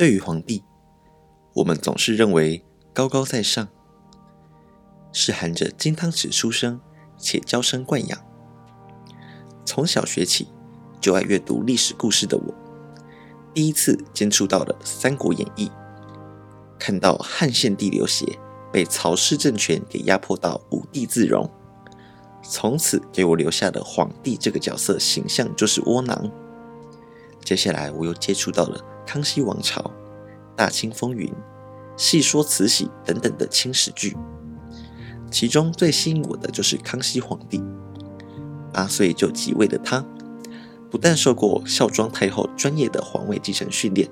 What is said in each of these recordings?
对于皇帝，我们总是认为高高在上，是含着金汤匙出生且娇生惯养。从小学起就爱阅读历史故事的我，第一次接触到了《三国演义》，看到汉献帝刘协被曹氏政权给压迫到无地自容，从此给我留下的皇帝这个角色形象就是窝囊。接下来我又接触到了康熙王朝、大清风云、戏说慈禧等等的清史剧，其中最吸引我的就是康熙皇帝。八岁就即位的他，不但受过孝庄太后专业的皇位继承训练，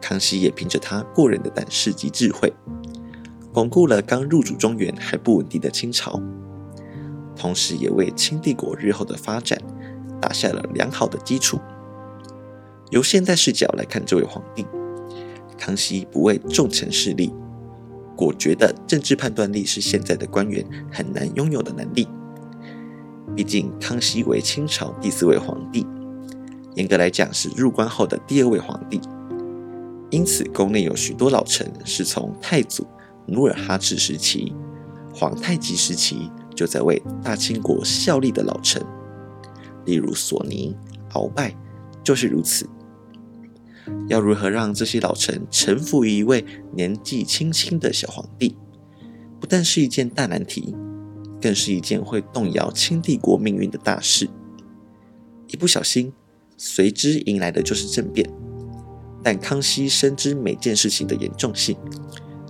康熙也凭着他过人的胆识及智慧，巩固了刚入主中原还不稳定的清朝，同时也为清帝国日后的发展打下了良好的基础。由现代视角来看，这位皇帝康熙不畏重臣势力，果决的政治判断力是现在的官员很难拥有的能力。毕竟康熙为清朝第四位皇帝，严格来讲是入关后的第二位皇帝，因此宫内有许多老臣是从太祖努尔哈赤时期、皇太极时期就在为大清国效力的老臣，例如索尼、鳌拜就是如此。要如何让这些老臣臣服于一位年纪轻轻的小皇帝，不但是一件大难题，更是一件会动摇清帝国命运的大事。一不小心，随之迎来的就是政变。但康熙深知每件事情的严重性，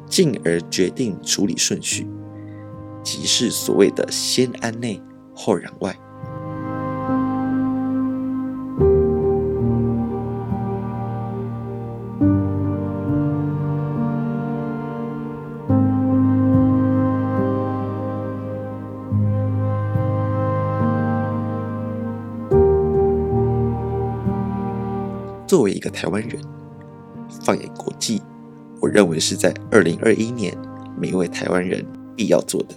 进而决定处理顺序，即是所谓的“先安内，后攘外”。作为一个台湾人，放眼国际，我认为是在二零二一年，每一位台湾人必要做的。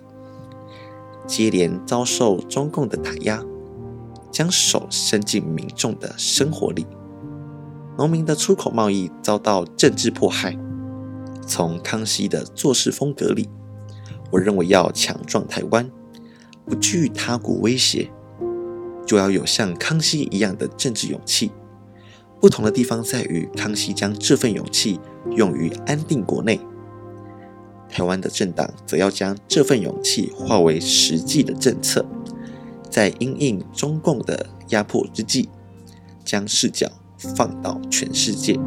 接连遭受中共的打压，将手伸进民众的生活里，农民的出口贸易遭到政治迫害。从康熙的做事风格里，我认为要强壮台湾，不惧他国威胁，就要有像康熙一样的政治勇气。不同的地方在于，康熙将这份勇气用于安定国内，台湾的政党则要将这份勇气化为实际的政策，在因应中共的压迫之际，将视角放到全世界。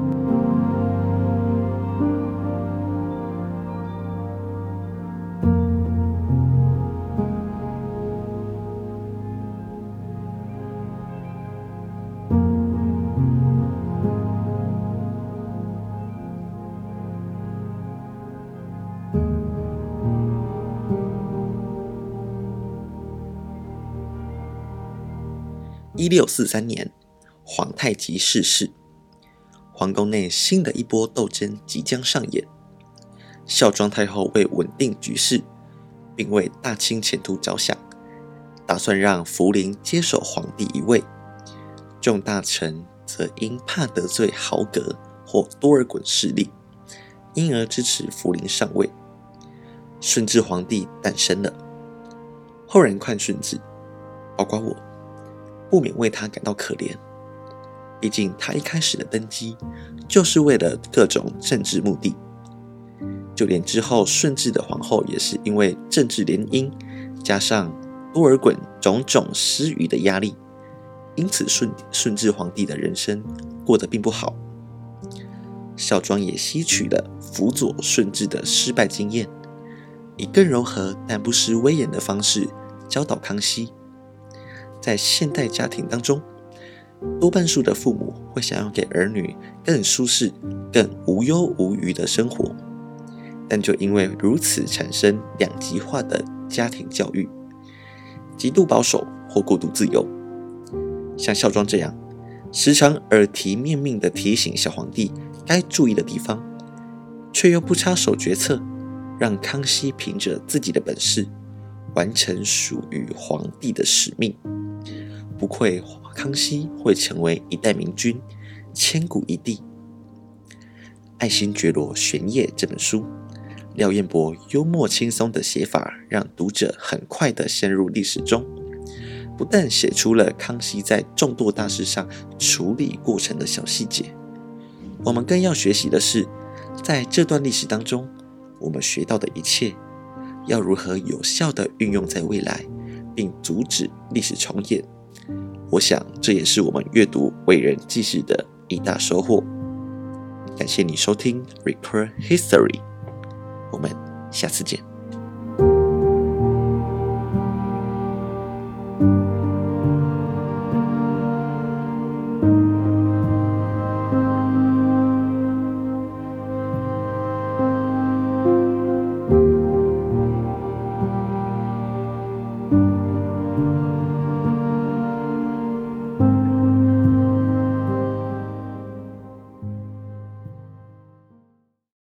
一六四三年，皇太极逝世，皇宫内新的一波斗争即将上演。孝庄太后为稳定局势，并为大清前途着想，打算让福临接手皇帝一位。众大臣则因怕得罪豪格或多尔衮势力，因而支持福临上位。顺治皇帝诞生了。后人看顺治，包括我。不免为他感到可怜，毕竟他一开始的登基就是为了各种政治目的，就连之后顺治的皇后也是因为政治联姻，加上多尔衮种种施予的压力，因此顺顺治皇帝的人生过得并不好。孝庄也吸取了辅佐顺治的失败经验，以更柔和但不失威严的方式教导康熙。在现代家庭当中，多半数的父母会想要给儿女更舒适、更无忧无虑的生活，但就因为如此产生两极化的家庭教育，极度保守或过度自由。像孝庄这样，时常耳提面命地提醒小皇帝该注意的地方，却又不插手决策，让康熙凭着自己的本事完成属于皇帝的使命。不愧康熙会成为一代明君，千古一帝。爱新觉罗·玄烨》这本书。廖彦博幽默轻松的写法，让读者很快的陷入历史中。不但写出了康熙在众多大事上处理过程的小细节，我们更要学习的是，在这段历史当中，我们学到的一切，要如何有效的运用在未来，并阻止历史重演。我想，这也是我们阅读伟人记事的一大收获。感谢你收听《Recur History》，我们下次见。